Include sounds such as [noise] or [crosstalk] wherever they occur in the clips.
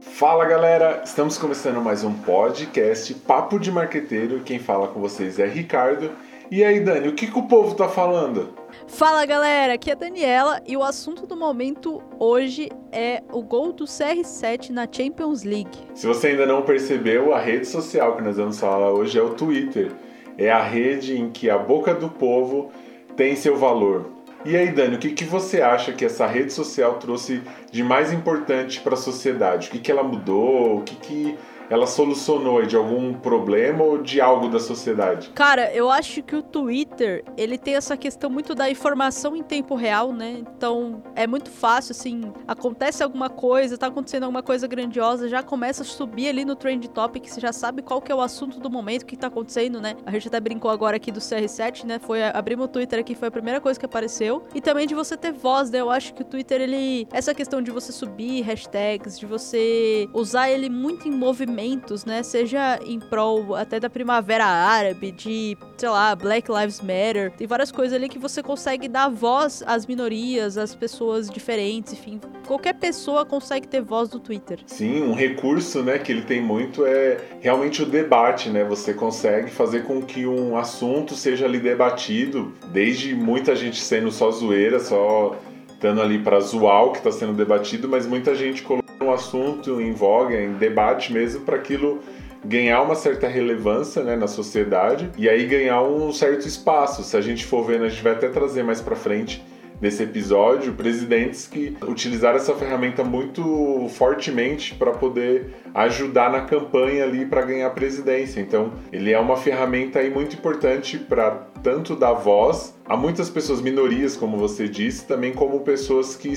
Fala galera, estamos começando mais um podcast Papo de Marqueteiro. Quem fala com vocês é Ricardo. E aí, Dani, o que, que o povo tá falando? Fala galera, aqui é a Daniela e o assunto do momento hoje é o gol do CR7 na Champions League. Se você ainda não percebeu, a rede social que nós vamos falar hoje é o Twitter. É a rede em que a boca do povo tem seu valor. E aí, Dani, o que, que você acha que essa rede social trouxe de mais importante para a sociedade? O que, que ela mudou? O que, que ela solucionou de algum problema ou de algo da sociedade? Cara, eu acho que o Twitter, ele tem essa questão muito da informação em tempo real, né? Então, é muito fácil, assim, acontece alguma coisa, tá acontecendo alguma coisa grandiosa, já começa a subir ali no Trend Topic, você já sabe qual que é o assunto do momento, o que tá acontecendo, né? A gente até brincou agora aqui do CR7, né? Foi, abrimos o Twitter aqui, foi a primeira coisa que apareceu. E também de você ter voz, né? Eu acho que o Twitter, ele... Essa questão de você subir hashtags, de você usar ele muito em movimento movimentos, né? Seja em prol até da primavera árabe, de, sei lá, Black Lives Matter. Tem várias coisas ali que você consegue dar voz às minorias, às pessoas diferentes, enfim. Qualquer pessoa consegue ter voz no Twitter. Sim, um recurso, né, que ele tem muito é realmente o debate, né? Você consegue fazer com que um assunto seja ali debatido, desde muita gente sendo só zoeira, só estando ali para zoar o que está sendo debatido, mas muita gente colocou um assunto em voga, em debate mesmo, para aquilo ganhar uma certa relevância né, na sociedade e aí ganhar um certo espaço. Se a gente for vendo, a gente vai até trazer mais para frente nesse episódio presidentes que utilizaram essa ferramenta muito fortemente para poder ajudar na campanha ali para ganhar a presidência. Então, ele é uma ferramenta aí muito importante para tanto dar voz a muitas pessoas minorias, como você disse, também como pessoas que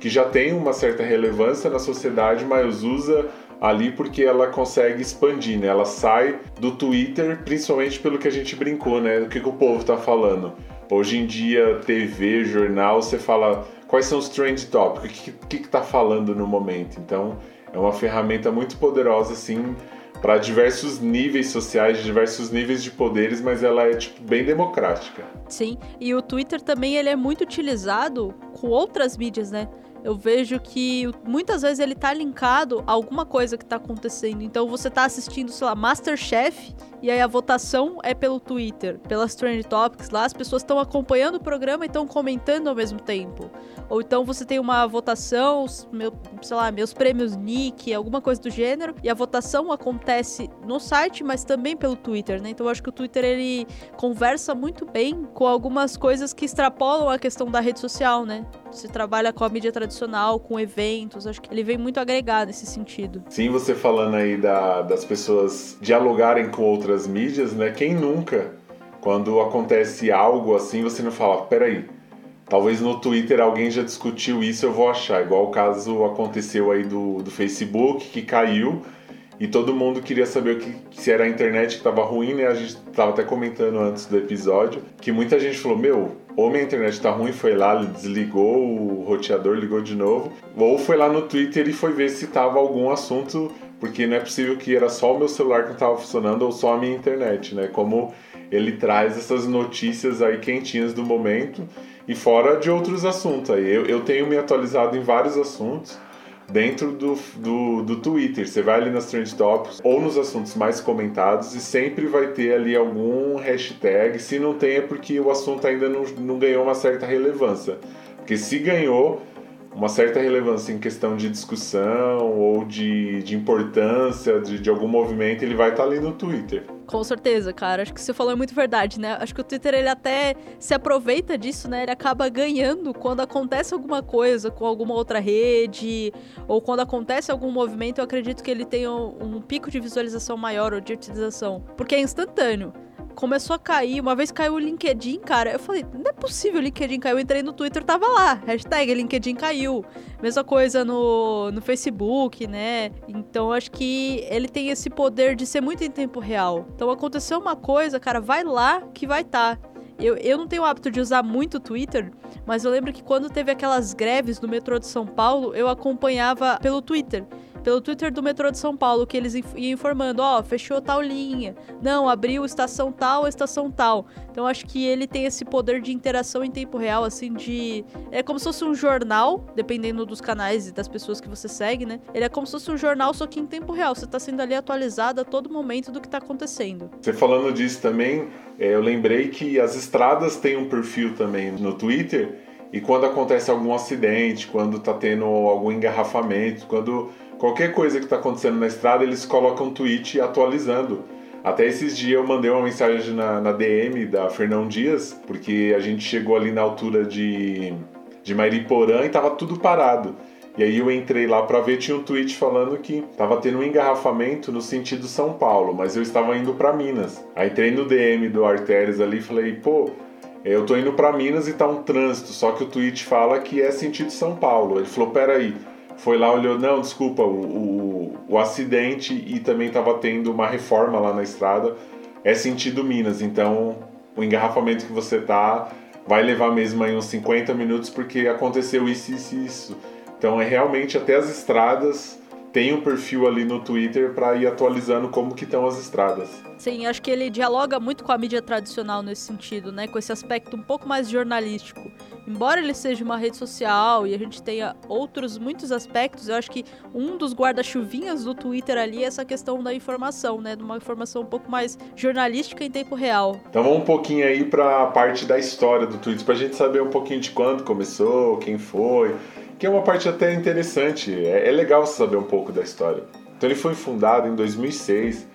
que já tem uma certa relevância na sociedade, mas usa ali porque ela consegue expandir, né? Ela sai do Twitter, principalmente pelo que a gente brincou, né? O que, que o povo tá falando. Hoje em dia, TV, jornal, você fala quais são os trend topics, o que, que, que tá falando no momento. Então, é uma ferramenta muito poderosa, assim, para diversos níveis sociais, diversos níveis de poderes, mas ela é tipo bem democrática. Sim, e o Twitter também ele é muito utilizado com outras mídias, né? Eu vejo que muitas vezes ele tá linkado a alguma coisa que tá acontecendo. Então você tá assistindo, sei lá, Masterchef e aí a votação é pelo Twitter, pelas Trend Topics lá, as pessoas estão acompanhando o programa e estão comentando ao mesmo tempo. Ou então você tem uma votação, meu, sei lá, meus prêmios Nick, alguma coisa do gênero, e a votação acontece no site, mas também pelo Twitter, né? Então eu acho que o Twitter ele conversa muito bem com algumas coisas que extrapolam a questão da rede social, né? Você trabalha com a mídia tradicional, com eventos, acho que ele vem muito agregar nesse sentido. Sim, você falando aí da, das pessoas dialogarem com outras mídias, né? Quem nunca, quando acontece algo assim, você não fala, peraí, talvez no Twitter alguém já discutiu isso, eu vou achar. Igual o caso aconteceu aí do, do Facebook, que caiu e todo mundo queria saber que, se era a internet que estava ruim, né? A gente estava até comentando antes do episódio que muita gente falou: Meu, ou minha internet está ruim, foi lá, desligou o roteador, ligou de novo, ou foi lá no Twitter e foi ver se tava algum assunto, porque não é possível que era só o meu celular que não estava funcionando ou só a minha internet, né? Como ele traz essas notícias aí quentinhas do momento e fora de outros assuntos aí. Eu, eu tenho me atualizado em vários assuntos dentro do, do, do Twitter. Você vai ali nas Trend Topics ou nos assuntos mais comentados e sempre vai ter ali algum hashtag. Se não tem, é porque o assunto ainda não, não ganhou uma certa relevância. Porque se ganhou, uma certa relevância em questão de discussão ou de, de importância de, de algum movimento, ele vai estar tá ali no Twitter. Com certeza, cara. Acho que você falou é muito verdade, né? Acho que o Twitter ele até se aproveita disso, né? Ele acaba ganhando quando acontece alguma coisa com alguma outra rede ou quando acontece algum movimento. Eu acredito que ele tem um, um pico de visualização maior ou de utilização, porque é instantâneo começou a cair. Uma vez caiu o LinkedIn, cara. Eu falei, não é possível o LinkedIn caiu. Eu entrei no Twitter, tava lá. Hashtag LinkedIn caiu. Mesma coisa no, no Facebook, né? Então acho que ele tem esse poder de ser muito em tempo real. Então aconteceu uma coisa, cara, vai lá que vai estar. Tá. Eu, eu não tenho o hábito de usar muito o Twitter, mas eu lembro que quando teve aquelas greves no metrô de São Paulo, eu acompanhava pelo Twitter. Pelo Twitter do metrô de São Paulo, que eles iam informando, ó, oh, fechou tal linha, não, abriu estação tal, estação tal. Então acho que ele tem esse poder de interação em tempo real, assim, de. É como se fosse um jornal, dependendo dos canais e das pessoas que você segue, né? Ele é como se fosse um jornal, só que em tempo real. Você tá sendo ali atualizado a todo momento do que tá acontecendo. Você falando disso também, é, eu lembrei que as estradas têm um perfil também no Twitter. E quando acontece algum acidente, quando tá tendo algum engarrafamento, quando qualquer coisa que tá acontecendo na estrada, eles colocam um tweet atualizando até esses dias eu mandei uma mensagem na, na DM da Fernão Dias, porque a gente chegou ali na altura de, de Mairiporã e tava tudo parado. E aí eu entrei lá para ver, tinha um tweet falando que tava tendo um engarrafamento no sentido São Paulo, mas eu estava indo para Minas. Aí entrei no DM do Artérias ali e falei, pô, eu tô indo para Minas e tá um trânsito, só que o tweet fala que é sentido São Paulo. Ele falou, peraí, foi lá, olhou, não, desculpa, o, o, o acidente e também estava tendo uma reforma lá na estrada, é sentido Minas, então o engarrafamento que você tá vai levar mesmo aí uns 50 minutos porque aconteceu isso, isso isso. Então é realmente até as estradas tem um perfil ali no Twitter para ir atualizando como que estão as estradas. Sim, acho que ele dialoga muito com a mídia tradicional nesse sentido, né? Com esse aspecto um pouco mais jornalístico. Embora ele seja uma rede social e a gente tenha outros muitos aspectos, eu acho que um dos guarda-chuvinhas do Twitter ali é essa questão da informação, né? De uma informação um pouco mais jornalística em tempo real. Então vamos um pouquinho aí para a parte da história do Twitter, para a gente saber um pouquinho de quando começou, quem foi, que é uma parte até interessante. É, é legal saber um pouco da história. Então ele foi fundado em 2006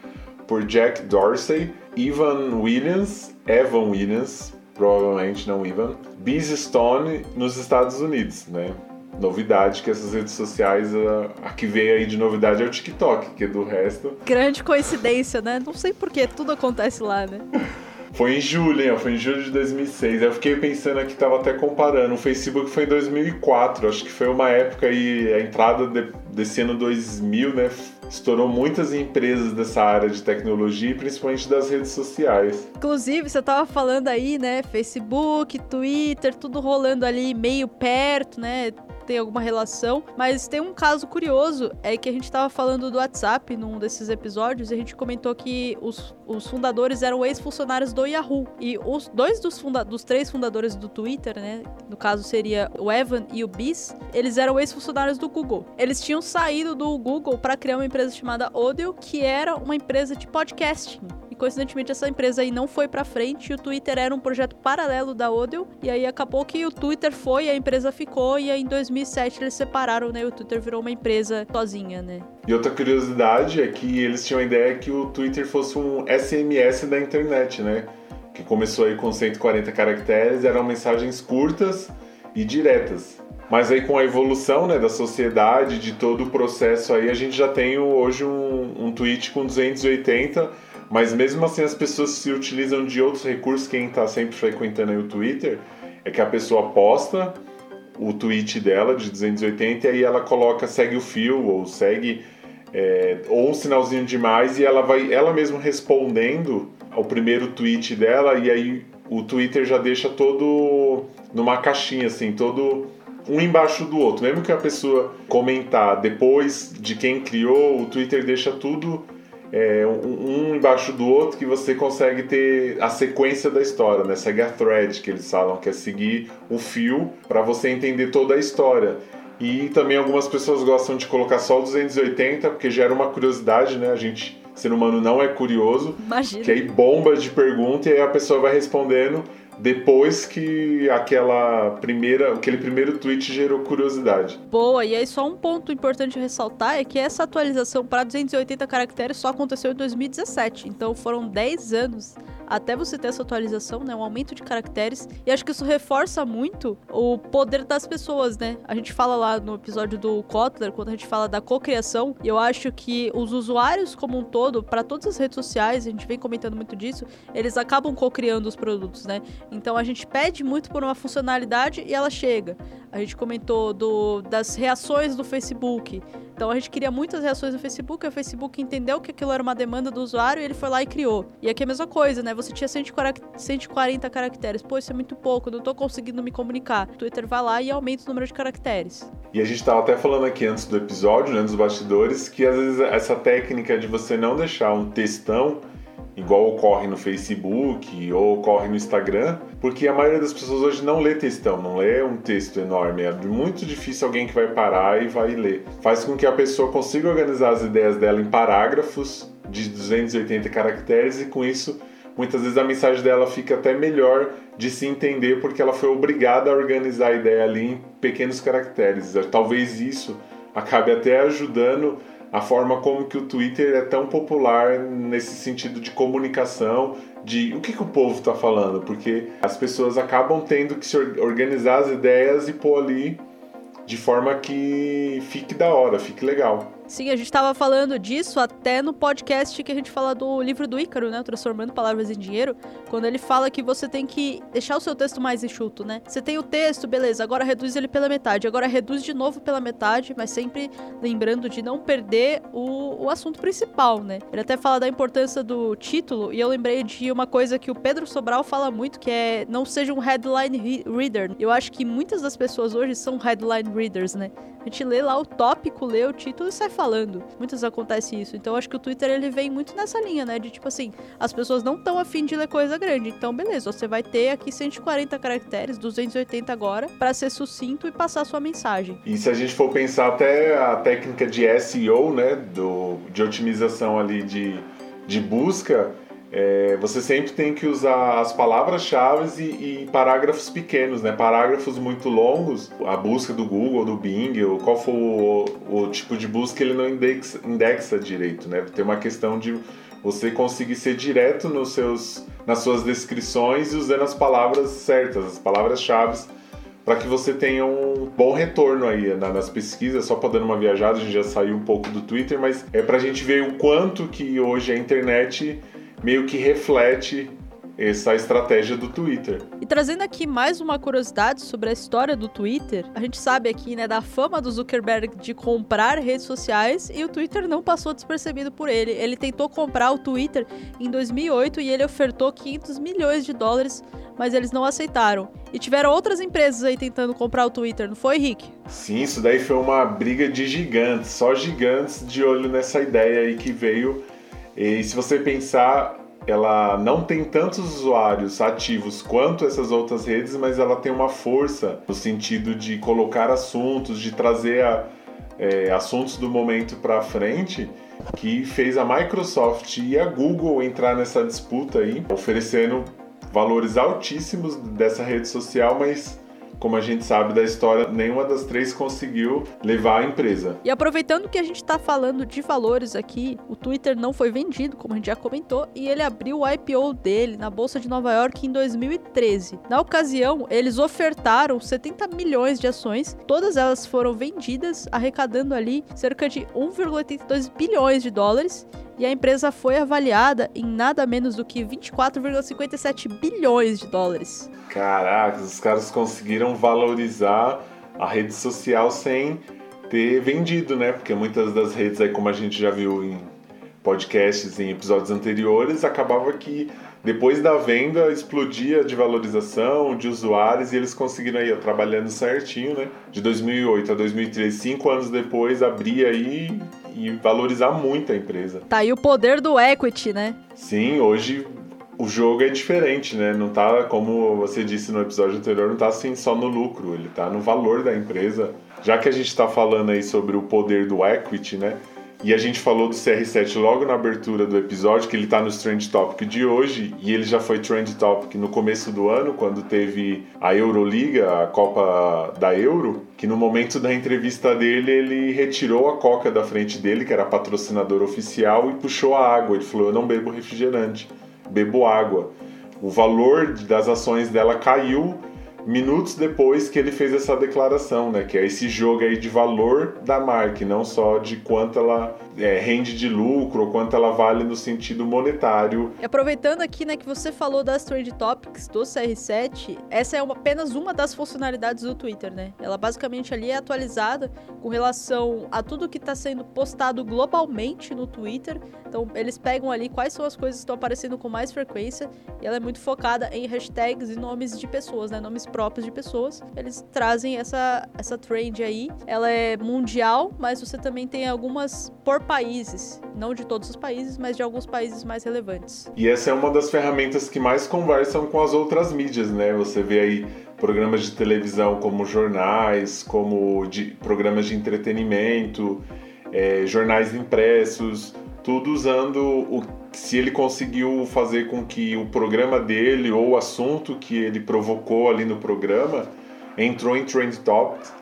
por Jack Dorsey, Ivan Williams, Evan Williams, provavelmente não Ivan, Biz Stone nos Estados Unidos, né? Novidade que essas redes sociais, a, a, que veio aí de novidade é o TikTok, que do resto. Grande coincidência, né? Não sei porquê, tudo acontece lá, né? [laughs] Foi em julho, hein? Foi em julho de 2006. Eu fiquei pensando aqui, tava até comparando. O Facebook foi em 2004. Acho que foi uma época aí, a entrada de, desse ano 2000, né? Estourou muitas empresas dessa área de tecnologia e principalmente das redes sociais. Inclusive, você tava falando aí, né? Facebook, Twitter, tudo rolando ali meio perto, né? Tem alguma relação, mas tem um caso curioso, é que a gente estava falando do WhatsApp num desses episódios e a gente comentou que os, os fundadores eram ex-funcionários do Yahoo. E os dois dos, funda dos três fundadores do Twitter, né, no caso seria o Evan e o Biz, eles eram ex-funcionários do Google. Eles tinham saído do Google para criar uma empresa chamada Odeo, que era uma empresa de podcasting. E coincidentemente essa empresa aí não foi para frente e o Twitter era um projeto paralelo da Odeo. E aí acabou que o Twitter foi, a empresa ficou e aí em 2007 eles separaram, né? E o Twitter virou uma empresa sozinha, né? E outra curiosidade é que eles tinham a ideia que o Twitter fosse um SMS da internet, né? Que começou aí com 140 caracteres, eram mensagens curtas e diretas. Mas aí com a evolução né, da sociedade, de todo o processo aí, a gente já tem hoje um, um tweet com 280 mas mesmo assim as pessoas se utilizam de outros recursos. Quem está sempre frequentando o Twitter é que a pessoa posta o tweet dela de 280 e aí ela coloca segue o fio ou segue é, ou um sinalzinho demais e ela vai ela mesma respondendo ao primeiro tweet dela e aí o Twitter já deixa todo numa caixinha assim, todo um embaixo do outro. Mesmo que a pessoa comentar depois de quem criou, o Twitter deixa tudo é, um, embaixo do outro que você consegue ter a sequência da história, né? Segue a thread que eles falam, que é seguir o fio para você entender toda a história. E também algumas pessoas gostam de colocar só o 280 porque gera uma curiosidade, né? A gente, ser humano, não é curioso. Imagina. Que aí bomba de pergunta e aí a pessoa vai respondendo depois que aquela primeira, aquele primeiro tweet gerou curiosidade. Boa, e aí só um ponto importante ressaltar é que essa atualização para 280 caracteres só aconteceu em 2017, então foram 10 anos até você ter essa atualização, né? Um aumento de caracteres. E acho que isso reforça muito o poder das pessoas, né? A gente fala lá no episódio do Kotler, quando a gente fala da cocriação, e eu acho que os usuários como um todo, para todas as redes sociais, a gente vem comentando muito disso, eles acabam cocriando os produtos, né? Então a gente pede muito por uma funcionalidade e ela chega. A gente comentou do, das reações do Facebook. Então a gente queria muitas reações no Facebook, o Facebook entendeu que aquilo era uma demanda do usuário e ele foi lá e criou. E aqui é a mesma coisa, né? Você tinha 140 caracteres. Pô, isso é muito pouco, não tô conseguindo me comunicar. O Twitter vai lá e aumenta o número de caracteres. E a gente tava até falando aqui antes do episódio, né, dos bastidores, que às vezes essa técnica de você não deixar um textão igual ocorre no Facebook ou ocorre no Instagram, porque a maioria das pessoas hoje não lê textão, não lê um texto enorme. É muito difícil alguém que vai parar e vai ler. Faz com que a pessoa consiga organizar as ideias dela em parágrafos de 280 caracteres e com isso muitas vezes a mensagem dela fica até melhor de se entender porque ela foi obrigada a organizar a ideia ali em pequenos caracteres. Talvez isso acabe até ajudando a forma como que o Twitter é tão popular nesse sentido de comunicação, de o que, que o povo está falando, porque as pessoas acabam tendo que se organizar as ideias e pôr ali de forma que fique da hora, fique legal. Sim, a gente estava falando disso até no podcast que a gente fala do livro do Ícaro, né? Transformando Palavras em Dinheiro. Quando ele fala que você tem que deixar o seu texto mais enxuto, né? Você tem o texto, beleza, agora reduz ele pela metade. Agora reduz de novo pela metade, mas sempre lembrando de não perder o, o assunto principal, né? Ele até fala da importância do título e eu lembrei de uma coisa que o Pedro Sobral fala muito, que é não seja um headline reader. Eu acho que muitas das pessoas hoje são headline readers, né? A gente lê lá o tópico, lê o título e sai falando. Muitas acontece isso. Então acho que o Twitter ele vem muito nessa linha, né? De tipo assim, as pessoas não estão afim de ler coisa grande. Então, beleza, você vai ter aqui 140 caracteres, 280 agora, para ser sucinto e passar sua mensagem. E se a gente for pensar até a técnica de SEO, né? Do, de otimização ali de, de busca é, você sempre tem que usar as palavras-chave e, e, parágrafos pequenos, né? Parágrafos muito longos, a busca do Google, do Bing, ou qual for o, o tipo de busca, ele não indexa, indexa direito, né? Tem uma questão de você conseguir ser direto nos seus, nas suas descrições e usando as palavras certas, as palavras-chave, para que você tenha um bom retorno aí nas pesquisas. Só para dando uma viajada, a gente já saiu um pouco do Twitter, mas é para a gente ver o quanto que hoje a internet meio que reflete essa estratégia do Twitter. E trazendo aqui mais uma curiosidade sobre a história do Twitter, a gente sabe aqui, né, da fama do Zuckerberg de comprar redes sociais e o Twitter não passou despercebido por ele. Ele tentou comprar o Twitter em 2008 e ele ofertou 500 milhões de dólares, mas eles não aceitaram. E tiveram outras empresas aí tentando comprar o Twitter, não foi, Rick? Sim, isso daí foi uma briga de gigantes, só gigantes de olho nessa ideia aí que veio e se você pensar, ela não tem tantos usuários ativos quanto essas outras redes, mas ela tem uma força no sentido de colocar assuntos, de trazer a, é, assuntos do momento para frente, que fez a Microsoft e a Google entrar nessa disputa aí, oferecendo valores altíssimos dessa rede social, mas como a gente sabe da história, nenhuma das três conseguiu levar a empresa. E aproveitando que a gente está falando de valores aqui, o Twitter não foi vendido, como a gente já comentou, e ele abriu o IPO dele na Bolsa de Nova York em 2013. Na ocasião, eles ofertaram 70 milhões de ações, todas elas foram vendidas, arrecadando ali cerca de 1,82 bilhões de dólares e a empresa foi avaliada em nada menos do que 24,57 bilhões de dólares. Caraca, os caras conseguiram valorizar a rede social sem ter vendido, né? Porque muitas das redes aí, como a gente já viu em podcasts, em episódios anteriores, acabava que depois da venda explodia de valorização de usuários e eles conseguiram aí, ó, trabalhando certinho, né? De 2008 a 2013, cinco anos depois, abrir aí e valorizar muito a empresa. Tá aí o poder do equity, né? Sim, hoje o jogo é diferente, né? Não tá, como você disse no episódio anterior, não tá assim só no lucro, ele tá no valor da empresa. Já que a gente está falando aí sobre o poder do equity, né? E a gente falou do CR7 logo na abertura do episódio, que ele está no Trend Topic de hoje, e ele já foi Trend Topic no começo do ano, quando teve a Euroliga, a Copa da Euro, que no momento da entrevista dele, ele retirou a coca da frente dele, que era patrocinador oficial, e puxou a água. Ele falou: Eu não bebo refrigerante, bebo água. O valor das ações dela caiu minutos depois que ele fez essa declaração, né? Que é esse jogo aí de valor da marca, não só de quanto ela é, rende de lucro ou quanto ela vale no sentido monetário. Aproveitando aqui, né, que você falou das Trend Topics do CR7, essa é uma, apenas uma das funcionalidades do Twitter, né? Ela basicamente ali é atualizada com relação a tudo que está sendo postado globalmente no Twitter. Então, eles pegam ali quais são as coisas que estão aparecendo com mais frequência e ela é muito focada em hashtags e nomes de pessoas, né? Nomes próprios de pessoas. Eles trazem essa, essa trend aí. Ela é mundial, mas você também tem algumas por países. Não de todos os países, mas de alguns países mais relevantes. E essa é uma das ferramentas que mais conversam com as outras mídias, né? Você vê aí programas de televisão como jornais, como de, programas de entretenimento, é, jornais impressos, tudo usando o se ele conseguiu fazer com que o programa dele ou o assunto que ele provocou ali no programa entrou em trend topics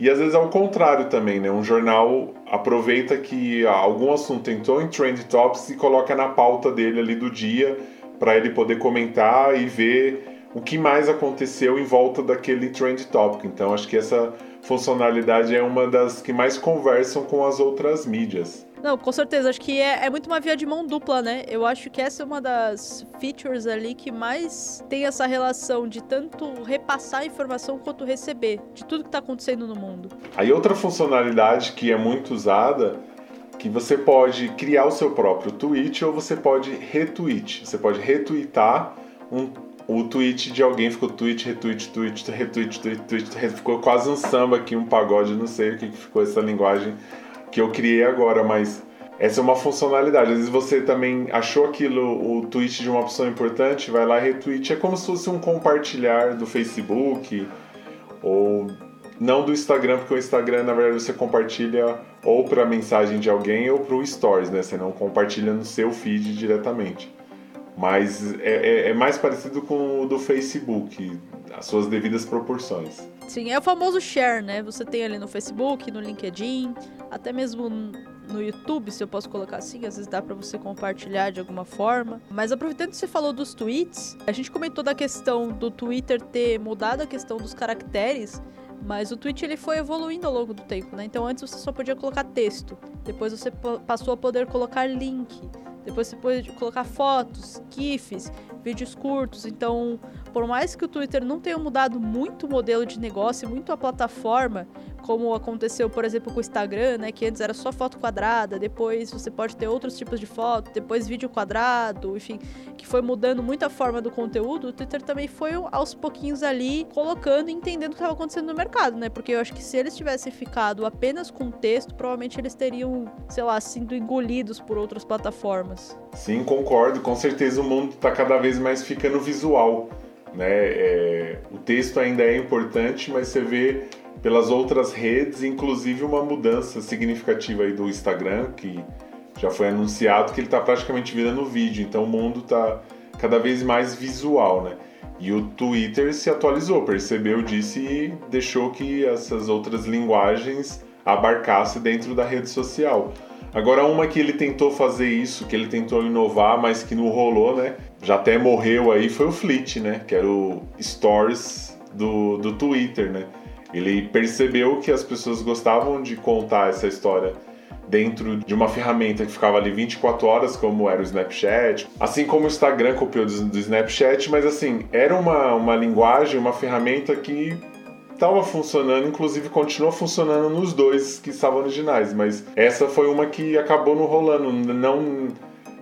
e às vezes é o contrário também, né? Um jornal aproveita que algum assunto entrou em trend topics e coloca na pauta dele ali do dia para ele poder comentar e ver o que mais aconteceu em volta daquele trend topic. Então acho que essa funcionalidade é uma das que mais conversam com as outras mídias. Não, com certeza. Acho que é, é, muito uma via de mão dupla, né? Eu acho que essa é uma das features ali que mais tem essa relação de tanto repassar informação quanto receber de tudo que está acontecendo no mundo. Aí outra funcionalidade que é muito usada que você pode criar o seu próprio tweet ou você pode retweet. Você pode retweetar um, o tweet de alguém, ficou tweet, retweet, tweet, retweet, tweet, tweet, ficou quase um samba aqui, um pagode, não sei o que ficou essa linguagem que eu criei agora, mas essa é uma funcionalidade. Às vezes você também achou aquilo, o tweet de uma pessoa importante, vai lá e retweet. É como se fosse um compartilhar do Facebook ou não do Instagram, porque o Instagram, na verdade, você compartilha ou para mensagem de alguém ou para o Stories, né? Você não compartilha no seu feed diretamente. Mas é, é, é mais parecido com o do Facebook, as suas devidas proporções. Sim, é o famoso share, né? Você tem ali no Facebook, no LinkedIn, até mesmo no YouTube, se eu posso colocar assim, às vezes dá para você compartilhar de alguma forma. Mas aproveitando que você falou dos tweets, a gente comentou da questão do Twitter ter mudado a questão dos caracteres, mas o tweet ele foi evoluindo ao longo do tempo, né? Então antes você só podia colocar texto, depois você passou a poder colocar link, depois você pode colocar fotos, GIFs, vídeos curtos. Então, por mais que o Twitter não tenha mudado muito o modelo de negócio, muito a plataforma, como aconteceu, por exemplo, com o Instagram, né, que antes era só foto quadrada, depois você pode ter outros tipos de foto, depois vídeo quadrado, enfim, que foi mudando muito a forma do conteúdo, o Twitter também foi aos pouquinhos ali colocando e entendendo o que estava acontecendo no mercado, né? Porque eu acho que se eles tivessem ficado apenas com texto, provavelmente eles teriam, sei lá, sido engolidos por outras plataformas. Sim, concordo. Com certeza o mundo está cada vez mais ficando visual. Né? É, o texto ainda é importante, mas você vê pelas outras redes, inclusive uma mudança significativa aí do Instagram, que já foi anunciado que ele está praticamente virando vídeo, então o mundo está cada vez mais visual, né? E o Twitter se atualizou, percebeu disso e deixou que essas outras linguagens abarcassem dentro da rede social. Agora, uma que ele tentou fazer isso, que ele tentou inovar, mas que não rolou, né? Já até morreu aí, foi o Fleet, né? Que era o Stories do, do Twitter, né? Ele percebeu que as pessoas gostavam de contar essa história dentro de uma ferramenta que ficava ali 24 horas, como era o Snapchat. Assim como o Instagram copiou do, do Snapchat, mas assim, era uma, uma linguagem, uma ferramenta que estava funcionando, inclusive continuou funcionando nos dois que estavam originais, mas essa foi uma que acabou não rolando, não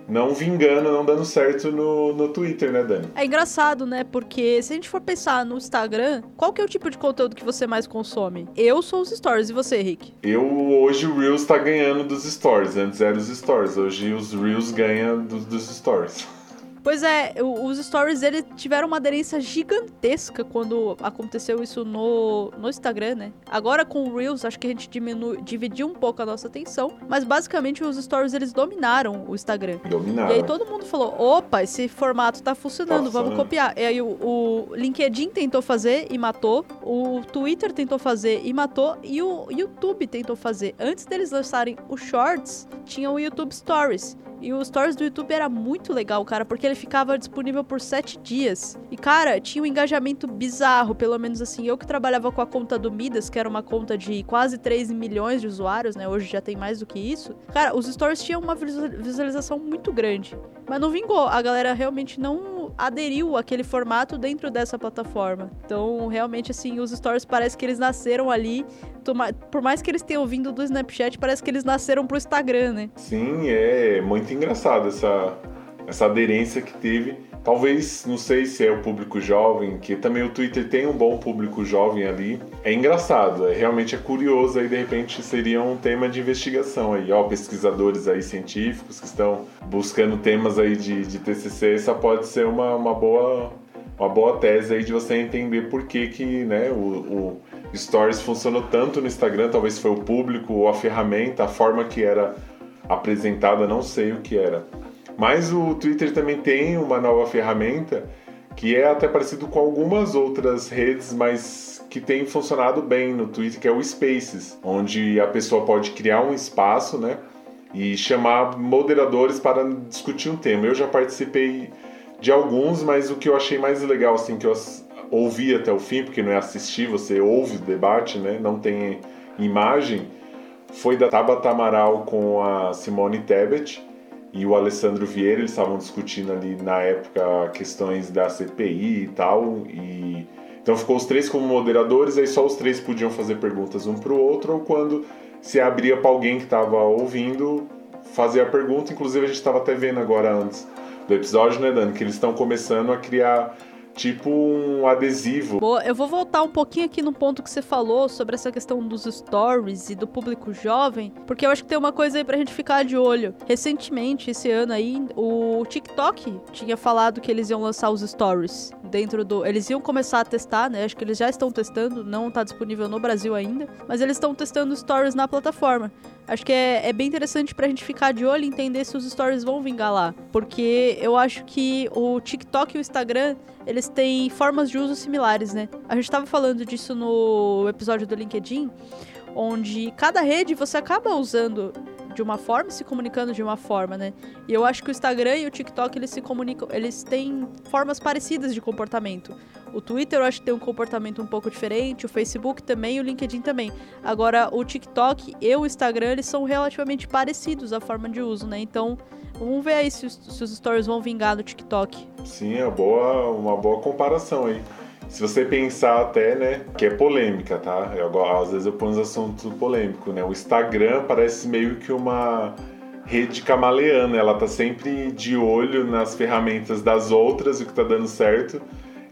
não vingando, não dando certo no, no Twitter, né, Dani? É engraçado, né? Porque se a gente for pensar no Instagram, qual que é o tipo de conteúdo que você mais consome? Eu sou os stories, e você, Rick? Eu, hoje, o Reels tá ganhando dos stories. Antes era os stories, hoje os Reels ganham dos, dos stories. [laughs] Pois é, os stories dele tiveram uma aderência gigantesca quando aconteceu isso no, no Instagram, né? Agora com o Reels, acho que a gente diminu, dividiu um pouco a nossa atenção, mas basicamente os stories eles dominaram o Instagram. Dominaram. E aí todo mundo falou: opa, esse formato tá funcionando, tá vamos copiar. E aí o, o, LinkedIn tentou fazer e matou, o Twitter tentou fazer e matou, e o YouTube tentou fazer. Antes deles lançarem os Shorts, tinha o YouTube Stories. E o Stories do YouTube era muito legal, cara, porque ele ficava disponível por sete dias. E, cara, tinha um engajamento bizarro, pelo menos assim. Eu que trabalhava com a conta do Midas, que era uma conta de quase 3 milhões de usuários, né? Hoje já tem mais do que isso. Cara, os stories tinham uma visualização muito grande. Mas não vingou. A galera realmente não aderiu àquele formato dentro dessa plataforma. Então, realmente, assim, os stories parece que eles nasceram ali. Por mais que eles tenham vindo do Snapchat, parece que eles nasceram pro Instagram, né? Sim, é muito engraçado essa, essa aderência que teve. Talvez, não sei se é o público jovem, que também o Twitter tem um bom público jovem ali. É engraçado, é, realmente é curioso aí, de repente seria um tema de investigação aí, ó, pesquisadores aí científicos que estão buscando temas aí de, de TCC, essa pode ser uma, uma boa uma boa tese aí de você entender por que que, né, o, o Stories funcionou tanto no Instagram, talvez foi o público ou a ferramenta, a forma que era apresentada, não sei o que era. Mas o Twitter também tem uma nova ferramenta que é até parecido com algumas outras redes, mas que tem funcionado bem no Twitter, que é o Spaces, onde a pessoa pode criar um espaço, né, e chamar moderadores para discutir um tema. Eu já participei de alguns, mas o que eu achei mais legal, assim, que eu ouvi até o fim, porque não é assistir, você ouve o debate, né, não tem imagem, foi da Tabata Amaral com a Simone Tebet, e o Alessandro Vieira, eles estavam discutindo ali na época questões da CPI e tal, e então ficou os três como moderadores, aí só os três podiam fazer perguntas um para o outro, ou quando se abria para alguém que estava ouvindo fazer a pergunta, inclusive a gente estava até vendo agora antes do episódio, né, Dani, que eles estão começando a criar tipo um adesivo. Boa, eu vou voltar um pouquinho aqui no ponto que você falou sobre essa questão dos stories e do público jovem, porque eu acho que tem uma coisa aí pra gente ficar de olho. Recentemente, esse ano aí, o TikTok tinha falado que eles iam lançar os stories dentro do. Eles iam começar a testar, né? Acho que eles já estão testando, não tá disponível no Brasil ainda, mas eles estão testando stories na plataforma. Acho que é, é bem interessante pra gente ficar de olho e entender se os stories vão vingar lá. Porque eu acho que o TikTok e o Instagram, eles têm formas de uso similares, né? A gente tava falando disso no episódio do LinkedIn, onde cada rede você acaba usando de uma forma, se comunicando de uma forma, né? E eu acho que o Instagram e o TikTok eles se comunicam, eles têm formas parecidas de comportamento. O Twitter eu acho que tem um comportamento um pouco diferente, o Facebook também e o LinkedIn também. Agora, o TikTok e o Instagram, eles são relativamente parecidos a forma de uso, né? Então, vamos ver aí se os, se os stories vão vingar no TikTok. Sim, é boa, uma boa comparação aí. Se você pensar até, né, que é polêmica, tá? Eu, às vezes eu ponho uns assuntos polêmicos, né? O Instagram parece meio que uma rede camaleana, ela tá sempre de olho nas ferramentas das outras e o que tá dando certo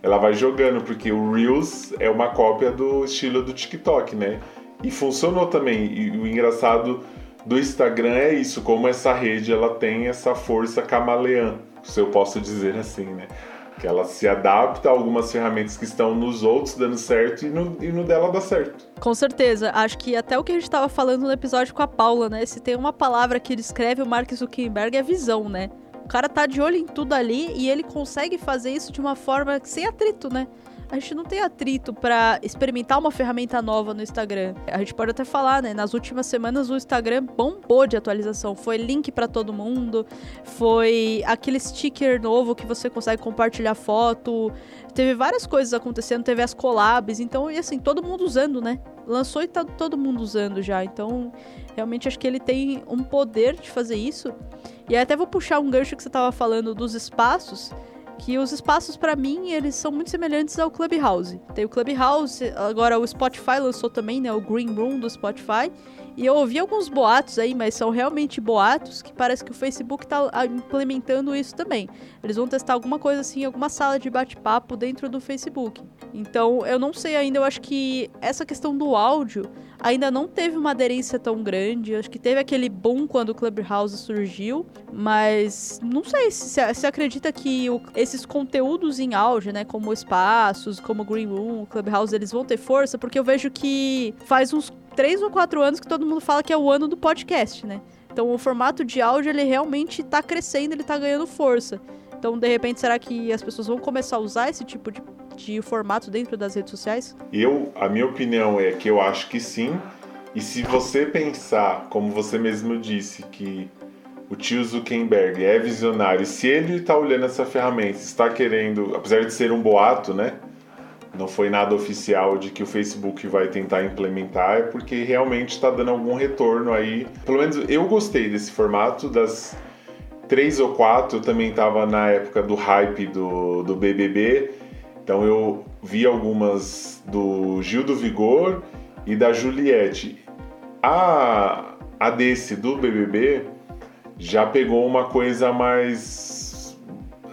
ela vai jogando, porque o Reels é uma cópia do estilo do TikTok, né? E funcionou também. E o engraçado do Instagram é isso, como essa rede ela tem essa força camaleã, se eu posso dizer assim, né? Que ela se adapta a algumas ferramentas que estão nos outros dando certo e no, e no dela dá certo. Com certeza. Acho que até o que a gente estava falando no episódio com a Paula, né? Se tem uma palavra que descreve o Mark Zuckerberg é visão, né? O cara tá de olho em tudo ali e ele consegue fazer isso de uma forma sem atrito, né? A gente não tem atrito para experimentar uma ferramenta nova no Instagram. A gente pode até falar, né? Nas últimas semanas o Instagram bombou de atualização. Foi link para todo mundo, foi aquele sticker novo que você consegue compartilhar foto. Teve várias coisas acontecendo, teve as collabs, então, e assim, todo mundo usando, né? Lançou e tá todo mundo usando já. Então, realmente acho que ele tem um poder de fazer isso. E até vou puxar um gancho que você estava falando dos espaços, que os espaços para mim eles são muito semelhantes ao Clubhouse. Tem o Clubhouse, agora o Spotify lançou também, né, o Green Room do Spotify. E eu ouvi alguns boatos aí, mas são realmente boatos que parece que o Facebook está ah, implementando isso também. Eles vão testar alguma coisa assim, alguma sala de bate-papo dentro do Facebook. Então, eu não sei ainda, eu acho que essa questão do áudio ainda não teve uma aderência tão grande. Acho que teve aquele boom quando o Clubhouse surgiu, mas não sei se você acredita que o, esses conteúdos em áudio, né, como espaços, como Green Room, Clubhouse, eles vão ter força, porque eu vejo que faz uns três ou quatro anos que todo mundo fala que é o ano do podcast, né? Então o formato de áudio ele realmente está crescendo, ele está ganhando força. Então, de repente, será que as pessoas vão começar a usar esse tipo de de formato dentro das redes sociais? Eu, a minha opinião é que eu acho que sim. E se você pensar, como você mesmo disse, que o tio Zuckerberg é visionário, se ele está olhando essa ferramenta, está querendo, apesar de ser um boato, né? Não foi nada oficial de que o Facebook vai tentar implementar, é porque realmente está dando algum retorno aí. Pelo menos eu gostei desse formato, das três ou quatro, eu também estava na época do hype do, do BBB, então eu vi algumas do Gil do Vigor e da Juliette. A, a desse do BBB já pegou uma coisa mais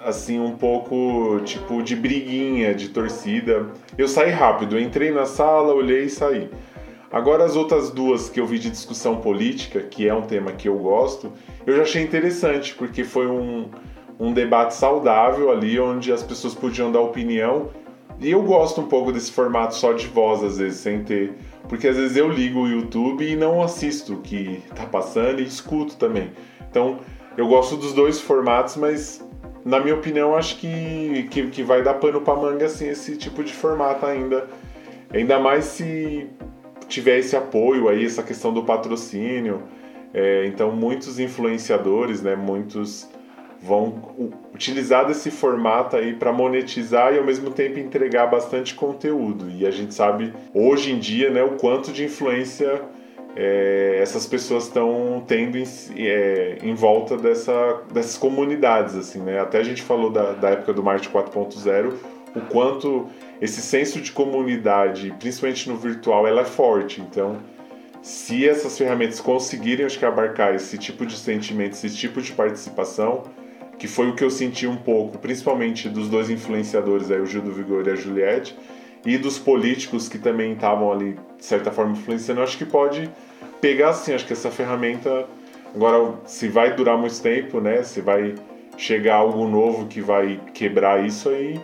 assim um pouco tipo de briguinha de torcida. Eu saí rápido, eu entrei na sala, olhei e saí. Agora as outras duas que eu vi de discussão política, que é um tema que eu gosto, eu já achei interessante, porque foi um, um debate saudável ali, onde as pessoas podiam dar opinião. E eu gosto um pouco desse formato só de voz, às vezes, sem ter. Porque às vezes eu ligo o YouTube e não assisto o que tá passando e escuto também. Então, eu gosto dos dois formatos, mas na minha opinião, acho que, que, que vai dar pano pra manga assim, esse tipo de formato ainda. Ainda mais se tiver esse apoio aí, essa questão do patrocínio. É, então, muitos influenciadores, né, muitos vão utilizar desse formato aí para monetizar e ao mesmo tempo entregar bastante conteúdo. E a gente sabe hoje em dia, né, o quanto de influência é, essas pessoas estão tendo em, é, em, volta dessa, dessas comunidades, assim, né? Até a gente falou da, da época do Marte 4.0, o quanto esse senso de comunidade, principalmente no virtual, ela é forte. Então, se essas ferramentas conseguirem, acho que abarcar esse tipo de sentimento, esse tipo de participação, que foi o que eu senti um pouco, principalmente dos dois influenciadores, aí, o Gil do Vigor e a Juliette, e dos políticos que também estavam ali, de certa forma, influenciando, acho que pode pegar assim, acho que essa ferramenta. Agora, se vai durar muito tempo, né? Se vai chegar algo novo que vai quebrar isso aí,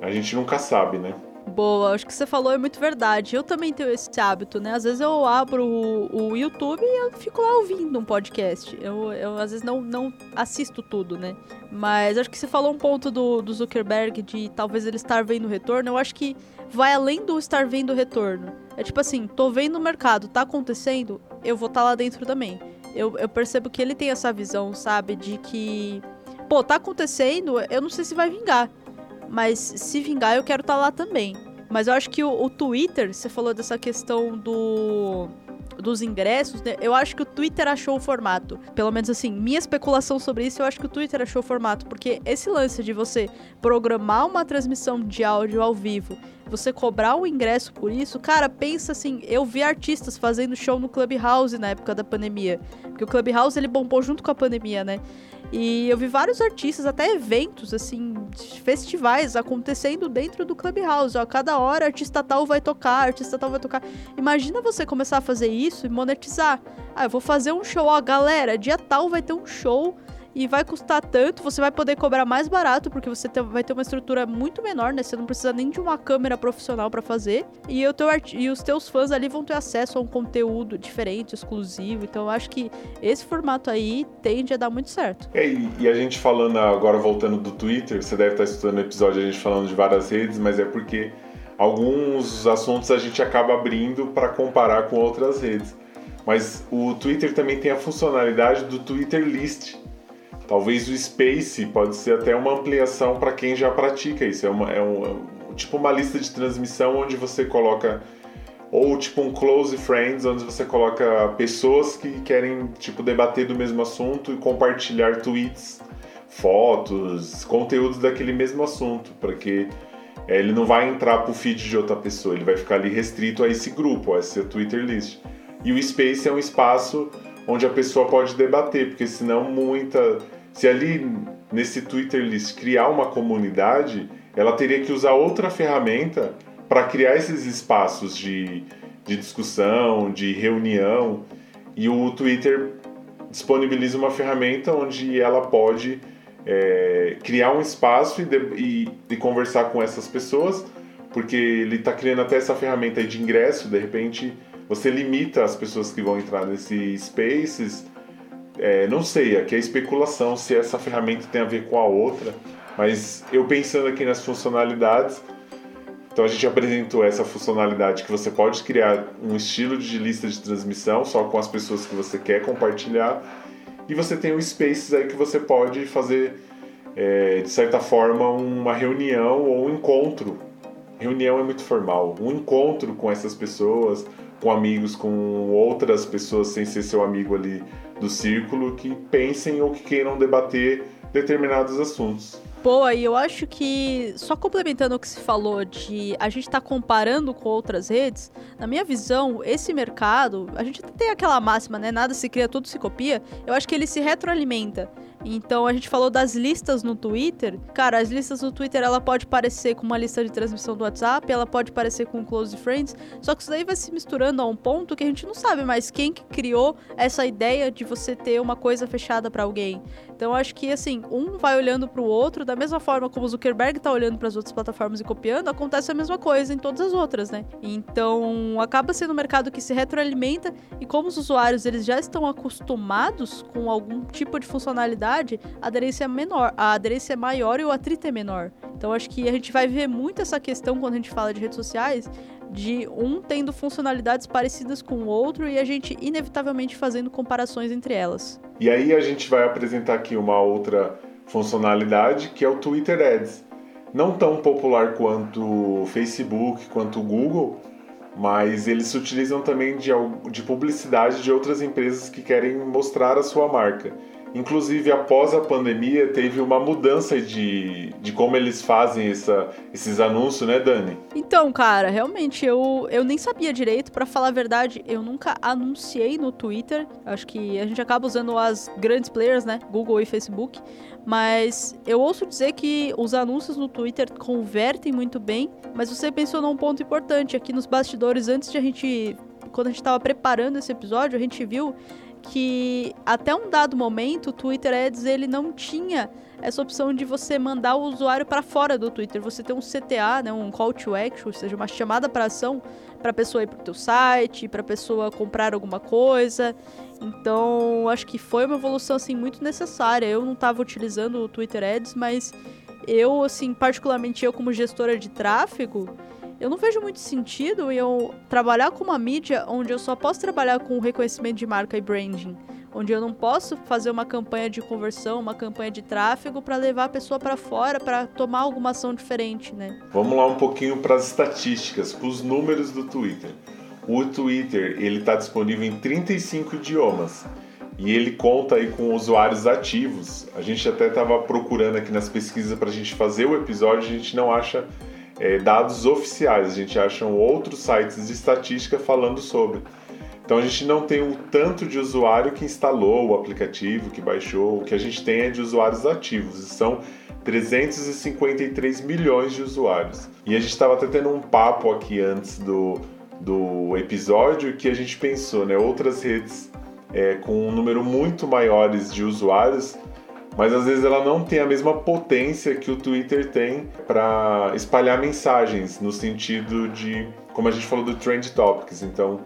a gente nunca sabe, né? Boa, acho que você falou é muito verdade. Eu também tenho esse hábito, né? Às vezes eu abro o, o YouTube e eu fico lá ouvindo um podcast. Eu, eu às vezes não, não assisto tudo, né? Mas acho que você falou um ponto do, do Zuckerberg de talvez ele estar vendo o retorno. Eu acho que vai além do estar vendo o retorno. É tipo assim, tô vendo o mercado, tá acontecendo, eu vou estar tá lá dentro também. Eu, eu percebo que ele tem essa visão, sabe? De que, pô, tá acontecendo, eu não sei se vai vingar mas se vingar eu quero estar tá lá também. Mas eu acho que o, o Twitter, você falou dessa questão do dos ingressos, né? eu acho que o Twitter achou o formato. Pelo menos assim, minha especulação sobre isso, eu acho que o Twitter achou o formato, porque esse lance de você programar uma transmissão de áudio ao vivo, você cobrar o ingresso por isso, cara, pensa assim, eu vi artistas fazendo show no Clubhouse na época da pandemia, porque o Clubhouse ele bombou junto com a pandemia, né? E eu vi vários artistas, até eventos, assim, festivais acontecendo dentro do Clubhouse. Ó, cada hora artista tal vai tocar, artista tal vai tocar. Imagina você começar a fazer isso e monetizar. Ah, eu vou fazer um show, ó, galera, dia tal vai ter um show e vai custar tanto, você vai poder cobrar mais barato, porque você vai ter uma estrutura muito menor, né? Você não precisa nem de uma câmera profissional para fazer. E, o teu e os teus fãs ali vão ter acesso a um conteúdo diferente, exclusivo. Então eu acho que esse formato aí tende a dar muito certo. É, e a gente falando agora, voltando do Twitter, você deve estar estudando o episódio a gente falando de várias redes, mas é porque alguns assuntos a gente acaba abrindo para comparar com outras redes. Mas o Twitter também tem a funcionalidade do Twitter List, Talvez o Space pode ser até uma ampliação para quem já pratica isso. É, uma, é um, é tipo uma lista de transmissão onde você coloca ou tipo um close friends onde você coloca pessoas que querem tipo debater do mesmo assunto e compartilhar tweets, fotos, conteúdos daquele mesmo assunto, para que é, ele não vai entrar pro feed de outra pessoa, ele vai ficar ali restrito a esse grupo, a esse Twitter list. E o Space é um espaço onde a pessoa pode debater, porque senão muita se ali nesse Twitter list criar uma comunidade, ela teria que usar outra ferramenta para criar esses espaços de, de discussão, de reunião. E o Twitter disponibiliza uma ferramenta onde ela pode é, criar um espaço e, de, e, e, conversar com essas pessoas, porque ele está criando até essa ferramenta de ingresso. De repente, você limita as pessoas que vão entrar nesse Spaces é, não sei, aqui é especulação se essa ferramenta tem a ver com a outra, mas eu pensando aqui nas funcionalidades, então a gente apresentou essa funcionalidade que você pode criar um estilo de lista de transmissão só com as pessoas que você quer compartilhar E você tem o Spaces aí que você pode fazer, é, de certa forma, uma reunião ou um encontro. Reunião é muito formal. Um encontro com essas pessoas, com amigos, com outras pessoas sem ser seu amigo ali do círculo, que pensem ou que queiram debater determinados assuntos. Boa, e eu acho que, só complementando o que se falou de a gente estar tá comparando com outras redes, na minha visão, esse mercado, a gente tem aquela máxima, né? Nada se cria, tudo se copia. Eu acho que ele se retroalimenta. Então a gente falou das listas no Twitter. Cara, as listas no Twitter ela pode parecer com uma lista de transmissão do WhatsApp, ela pode parecer com Close Friends, só que isso daí vai se misturando a um ponto que a gente não sabe mais quem que criou essa ideia de você ter uma coisa fechada para alguém. Então acho que assim, um vai olhando para o outro, da mesma forma como o Zuckerberg está olhando para as outras plataformas e copiando, acontece a mesma coisa em todas as outras, né? Então acaba sendo um mercado que se retroalimenta e como os usuários eles já estão acostumados com algum tipo de funcionalidade a aderência é menor, a aderência é maior e o atrito é menor. Então acho que a gente vai ver muito essa questão quando a gente fala de redes sociais, de um tendo funcionalidades parecidas com o outro e a gente inevitavelmente fazendo comparações entre elas. E aí a gente vai apresentar aqui uma outra funcionalidade que é o Twitter Ads. Não tão popular quanto o Facebook, quanto o Google, mas eles se utilizam também de, de publicidade de outras empresas que querem mostrar a sua marca. Inclusive, após a pandemia, teve uma mudança de, de como eles fazem essa, esses anúncios, né, Dani? Então, cara, realmente, eu, eu nem sabia direito. para falar a verdade, eu nunca anunciei no Twitter. Acho que a gente acaba usando as grandes players, né? Google e Facebook. Mas eu ouço dizer que os anúncios no Twitter convertem muito bem. Mas você pensou num ponto importante aqui nos bastidores, antes de a gente. Quando a gente estava preparando esse episódio, a gente viu que até um dado momento o Twitter Ads ele não tinha essa opção de você mandar o usuário para fora do Twitter. Você tem um CTA, né, um call to action, ou seja, uma chamada para ação para a pessoa ir para o teu site, para a pessoa comprar alguma coisa. Então, acho que foi uma evolução assim muito necessária. Eu não estava utilizando o Twitter Ads, mas eu assim, particularmente eu como gestora de tráfego, eu não vejo muito sentido eu trabalhar com uma mídia onde eu só posso trabalhar com reconhecimento de marca e branding, onde eu não posso fazer uma campanha de conversão, uma campanha de tráfego para levar a pessoa para fora para tomar alguma ação diferente, né? Vamos lá um pouquinho para as estatísticas, para os números do Twitter. O Twitter ele está disponível em 35 idiomas e ele conta aí com usuários ativos. A gente até estava procurando aqui nas pesquisas para a gente fazer o episódio, a gente não acha é, dados oficiais, a gente acha outros sites de estatística falando sobre. Então a gente não tem o tanto de usuário que instalou o aplicativo, que baixou, o que a gente tem é de usuários ativos, são 353 milhões de usuários. E a gente estava até tendo um papo aqui antes do, do episódio que a gente pensou, né? Outras redes é, com um número muito maiores de usuários mas às vezes ela não tem a mesma potência que o Twitter tem para espalhar mensagens, no sentido de, como a gente falou do Trend Topics. Então,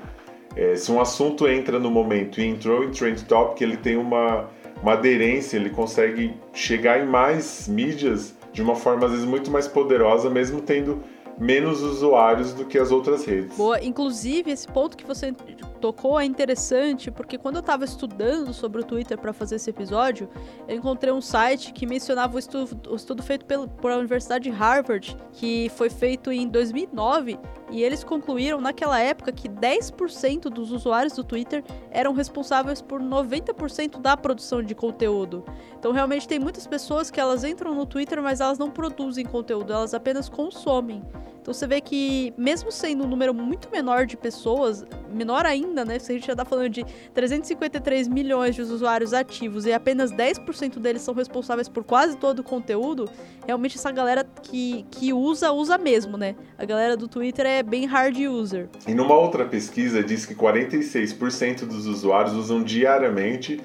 é, se um assunto entra no momento e entrou em Trend Topic, ele tem uma, uma aderência, ele consegue chegar em mais mídias de uma forma às vezes muito mais poderosa, mesmo tendo menos usuários do que as outras redes. Boa, inclusive esse ponto que você tocou é interessante, porque quando eu estava estudando sobre o Twitter para fazer esse episódio, eu encontrei um site que mencionava o estudo, o estudo feito pelo, pela Universidade de Harvard, que foi feito em 2009, e eles concluíram naquela época que 10% dos usuários do Twitter eram responsáveis por 90% da produção de conteúdo. Então realmente tem muitas pessoas que elas entram no Twitter, mas elas não produzem conteúdo, elas apenas consomem. Então você vê que, mesmo sendo um número muito menor de pessoas, menor ainda, né? Se a gente já tá falando de 353 milhões de usuários ativos e apenas 10% deles são responsáveis por quase todo o conteúdo, realmente essa galera que, que usa, usa mesmo, né? A galera do Twitter é bem hard user. E numa outra pesquisa diz que 46% dos usuários usam diariamente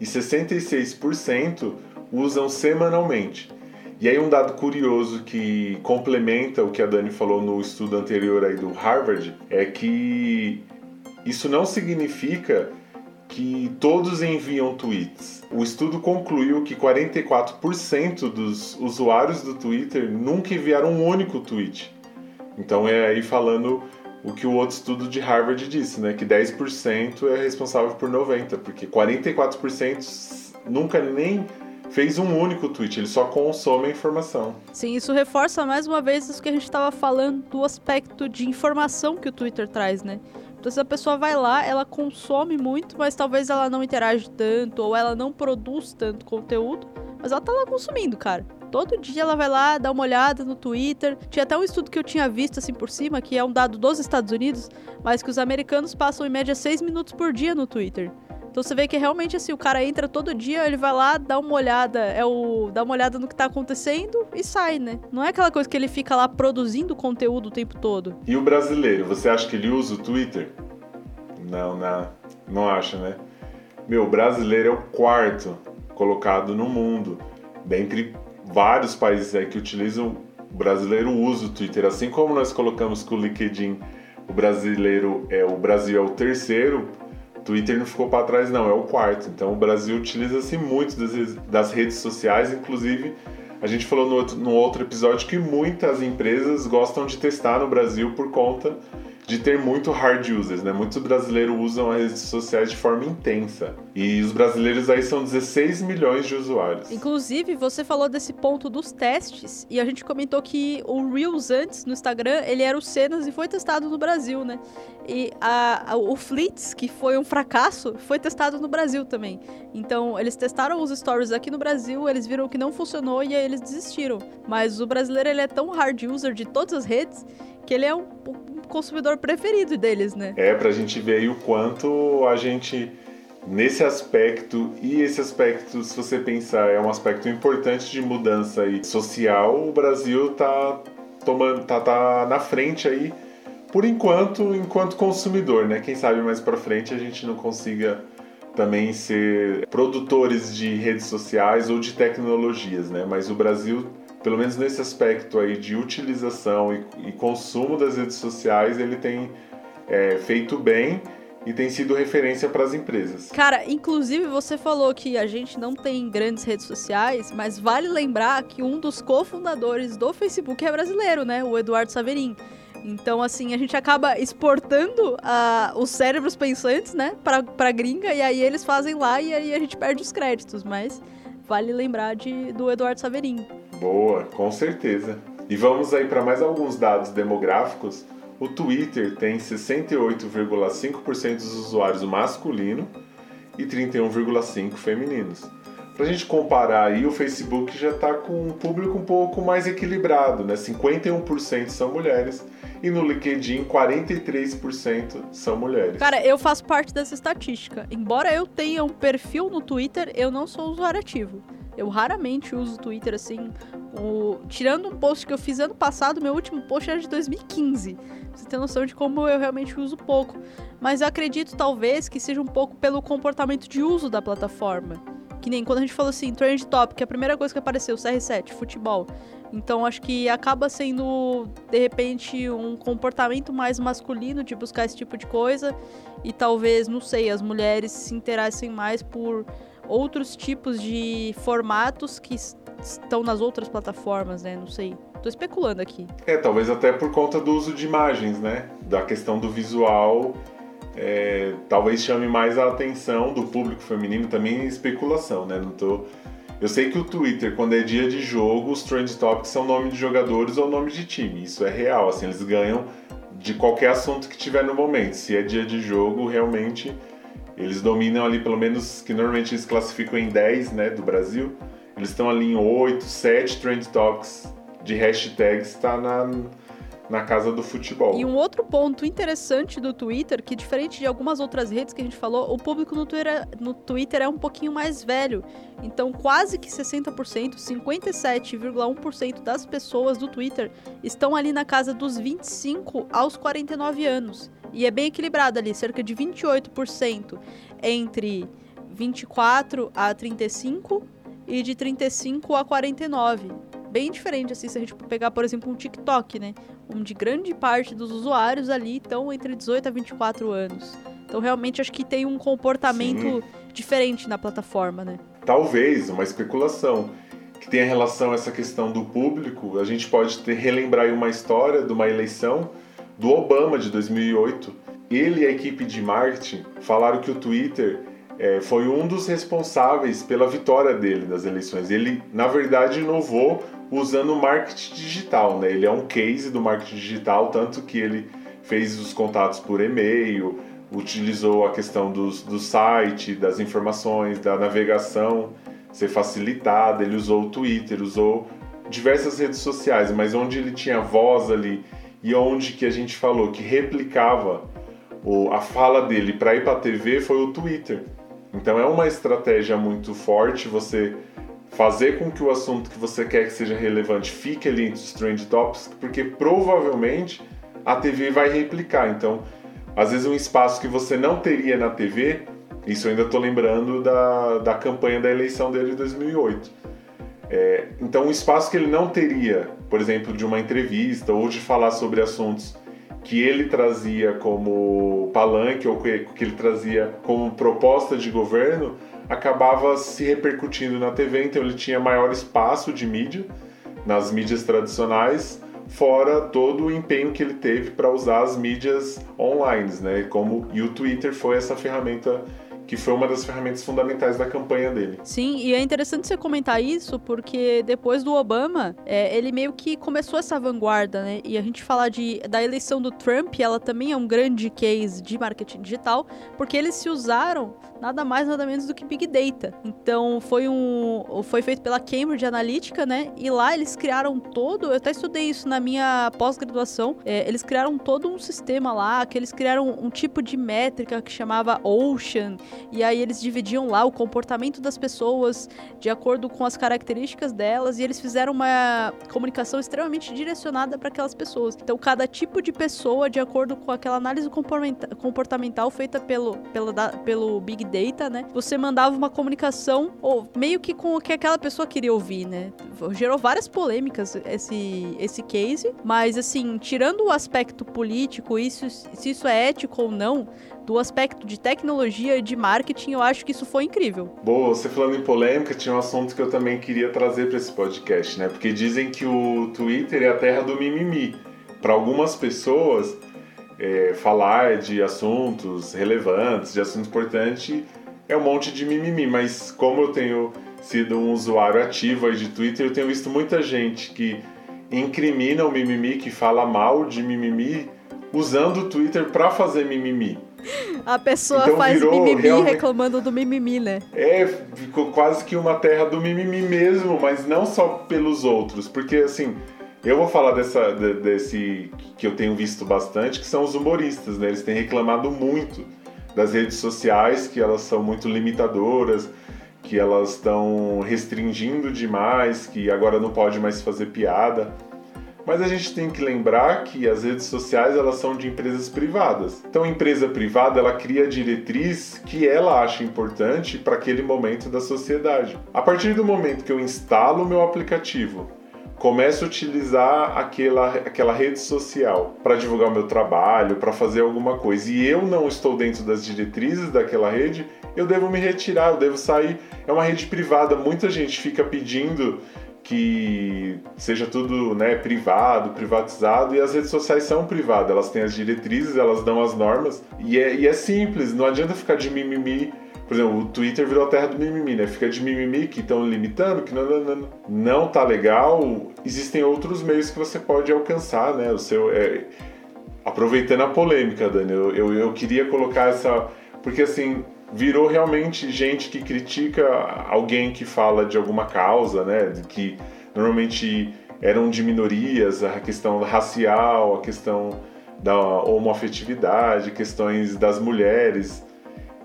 e 66% usam semanalmente. E aí um dado curioso que complementa o que a Dani falou no estudo anterior aí do Harvard é que isso não significa que todos enviam tweets. O estudo concluiu que 44% dos usuários do Twitter nunca enviaram um único tweet. Então é aí falando o que o outro estudo de Harvard disse, né, que 10% é responsável por 90, porque 44% nunca nem fez um único tweet, ele só consome a informação. Sim, isso reforça mais uma vez isso que a gente estava falando do aspecto de informação que o Twitter traz, né? Então, se a pessoa vai lá, ela consome muito, mas talvez ela não interage tanto, ou ela não produz tanto conteúdo, mas ela tá lá consumindo, cara. Todo dia ela vai lá, dá uma olhada no Twitter. Tinha até um estudo que eu tinha visto assim por cima, que é um dado dos Estados Unidos, mas que os americanos passam em média 6 minutos por dia no Twitter. Então você vê que realmente assim, o cara entra todo dia, ele vai lá, dá uma olhada, é o dá uma olhada no que tá acontecendo e sai, né? Não é aquela coisa que ele fica lá produzindo conteúdo o tempo todo. E o brasileiro, você acha que ele usa o Twitter? Não, não, não acha, né? Meu, o brasileiro é o quarto colocado no mundo, dentre vários países aí que utilizam, o brasileiro usa o Twitter, assim como nós colocamos com o LinkedIn, o brasileiro é o Brasil é o terceiro Twitter não ficou para trás, não, é o quarto. Então o Brasil utiliza-se muito das, redes sociais, inclusive a gente falou no outro, no outro episódio que muitas empresas gostam de testar no Brasil por conta de ter muito hard users, né? Muitos brasileiros usam as redes sociais de forma intensa. E os brasileiros aí são 16 milhões de usuários. Inclusive, você falou desse ponto dos testes e a gente comentou que o Reels antes no Instagram, ele era o Cenas e foi testado no Brasil, né? E a, a, o Fleets, que foi um fracasso, foi testado no Brasil também. Então, eles testaram os stories aqui no Brasil, eles viram que não funcionou e aí eles desistiram. Mas o brasileiro, ele é tão hard user de todas as redes que ele é um, um consumidor preferido deles, né? É, pra gente ver aí o quanto a gente nesse aspecto e esse aspecto, se você pensar, é um aspecto importante de mudança aí social, o Brasil tá tomando tá, tá na frente aí por enquanto, enquanto consumidor, né? Quem sabe mais para frente a gente não consiga também ser produtores de redes sociais ou de tecnologias, né? Mas o Brasil pelo menos nesse aspecto aí de utilização e, e consumo das redes sociais, ele tem é, feito bem e tem sido referência para as empresas. Cara, inclusive você falou que a gente não tem grandes redes sociais, mas vale lembrar que um dos cofundadores do Facebook é brasileiro, né? O Eduardo Saverin. Então, assim, a gente acaba exportando uh, os cérebros pensantes, né, pra, pra gringa, e aí eles fazem lá e aí a gente perde os créditos. Mas vale lembrar de, do Eduardo Saverin. Boa, com certeza. E vamos aí para mais alguns dados demográficos. O Twitter tem 68,5% dos usuários masculino e 31,5% femininos. Para a gente comparar aí, o Facebook já está com um público um pouco mais equilibrado, né? 51% são mulheres e no LinkedIn 43% são mulheres. Cara, eu faço parte dessa estatística. Embora eu tenha um perfil no Twitter, eu não sou usuário ativo. Eu raramente uso o Twitter assim. O... Tirando um post que eu fiz ano passado, meu último post era de 2015. Você tem noção de como eu realmente uso pouco. Mas eu acredito talvez que seja um pouco pelo comportamento de uso da plataforma. Que nem quando a gente falou assim, Trend Topic, a primeira coisa que apareceu, CR7, futebol. Então acho que acaba sendo, de repente, um comportamento mais masculino de buscar esse tipo de coisa. E talvez, não sei, as mulheres se interessem mais por outros tipos de formatos que estão nas outras plataformas, né? Não sei. Tô especulando aqui. É, talvez até por conta do uso de imagens, né? Da questão do visual. É, talvez chame mais a atenção do público feminino também especulação, né? Não tô... Eu sei que o Twitter, quando é dia de jogo, os trend topics são nome de jogadores ou nome de time. Isso é real, assim, eles ganham de qualquer assunto que tiver no momento. Se é dia de jogo, realmente eles dominam ali, pelo menos, que normalmente eles classificam em 10, né, do Brasil. Eles estão ali em 8, 7 trend topics de hashtags, está na, na casa do futebol. E um outro ponto interessante do Twitter, que diferente de algumas outras redes que a gente falou, o público no Twitter, no Twitter é um pouquinho mais velho. Então, quase que 60%, 57,1% das pessoas do Twitter estão ali na casa dos 25 aos 49 anos. E é bem equilibrado ali, cerca de 28% entre 24 a 35 e de 35 a 49. Bem diferente assim se a gente pegar, por exemplo, um TikTok, né? Onde grande parte dos usuários ali estão entre 18 a 24 anos. Então realmente acho que tem um comportamento Sim. diferente na plataforma, né? Talvez, uma especulação que tenha relação a essa questão do público, a gente pode ter, relembrar uma história de uma eleição do Obama de 2008. Ele e a equipe de marketing falaram que o Twitter é, foi um dos responsáveis pela vitória dele das eleições. Ele, na verdade, inovou usando o marketing digital, né? Ele é um case do marketing digital, tanto que ele fez os contatos por e-mail, utilizou a questão dos, do site, das informações, da navegação ser facilitada, ele usou o Twitter, usou diversas redes sociais, mas onde ele tinha voz ali e onde que a gente falou que replicava o, a fala dele para ir para a TV foi o Twitter. Então é uma estratégia muito forte você fazer com que o assunto que você quer que seja relevante fique ali entre os trend topics, porque provavelmente a TV vai replicar. Então, às vezes um espaço que você não teria na TV, isso eu ainda estou lembrando da, da campanha da eleição dele de 2008. É, então, um espaço que ele não teria, por exemplo, de uma entrevista ou de falar sobre assuntos que ele trazia como palanque ou que, que ele trazia como proposta de governo, acabava se repercutindo na TV, então ele tinha maior espaço de mídia nas mídias tradicionais, fora todo o empenho que ele teve para usar as mídias online, né? Como e o Twitter foi essa ferramenta que foi uma das ferramentas fundamentais da campanha dele. Sim, e é interessante você comentar isso, porque depois do Obama, é, ele meio que começou essa vanguarda, né? E a gente falar de, da eleição do Trump, ela também é um grande case de marketing digital, porque eles se usaram nada mais nada menos do que Big Data. Então foi um foi feito pela Cambridge Analytica, né? E lá eles criaram todo, eu até estudei isso na minha pós-graduação, é, eles criaram todo um sistema lá, que eles criaram um tipo de métrica que chamava Ocean, e aí eles dividiam lá o comportamento das pessoas de acordo com as características delas, e eles fizeram uma comunicação extremamente direcionada para aquelas pessoas. Então, cada tipo de pessoa, de acordo com aquela análise comportamental feita pelo, pelo, pelo Big Data, né? Você mandava uma comunicação ou meio que com o que aquela pessoa queria ouvir, né? Gerou várias polêmicas esse, esse case, mas assim, tirando o aspecto político, isso, se isso é ético ou não, do aspecto de tecnologia e de marketing, eu acho que isso foi incrível. Boa, você falando em polêmica, tinha um assunto que eu também queria trazer para esse podcast, né? Porque dizem que o Twitter é a terra do mimimi. Para algumas pessoas, é, falar de assuntos relevantes, de assuntos importantes, é um monte de mimimi. Mas como eu tenho sido um usuário ativo de Twitter, eu tenho visto muita gente que incrimina o mimimi, que fala mal de mimimi, usando o Twitter para fazer mimimi. A pessoa então, faz mimimi realmente... reclamando do mimimi, né? É, ficou quase que uma terra do mimimi mesmo, mas não só pelos outros, porque assim, eu vou falar dessa, desse que eu tenho visto bastante, que são os humoristas, né? Eles têm reclamado muito das redes sociais, que elas são muito limitadoras, que elas estão restringindo demais, que agora não pode mais fazer piada. Mas a gente tem que lembrar que as redes sociais elas são de empresas privadas. Então, empresa privada ela cria a diretriz que ela acha importante para aquele momento da sociedade. A partir do momento que eu instalo o meu aplicativo, começo a utilizar aquela, aquela rede social para divulgar o meu trabalho, para fazer alguma coisa, e eu não estou dentro das diretrizes daquela rede, eu devo me retirar, eu devo sair. É uma rede privada, muita gente fica pedindo que seja tudo né, privado, privatizado, e as redes sociais são privadas, elas têm as diretrizes, elas dão as normas, e é, e é simples, não adianta ficar de mimimi. Por exemplo, o Twitter virou a terra do mimimi, né? Fica de mimimi que estão limitando, que não, não, não, não tá legal. Existem outros meios que você pode alcançar, né? O seu. É... Aproveitando a polêmica, Dani, eu, eu, eu queria colocar essa. Porque assim, virou realmente gente que critica alguém que fala de alguma causa, né? Que normalmente eram de minorias, a questão racial, a questão da homoafetividade, questões das mulheres.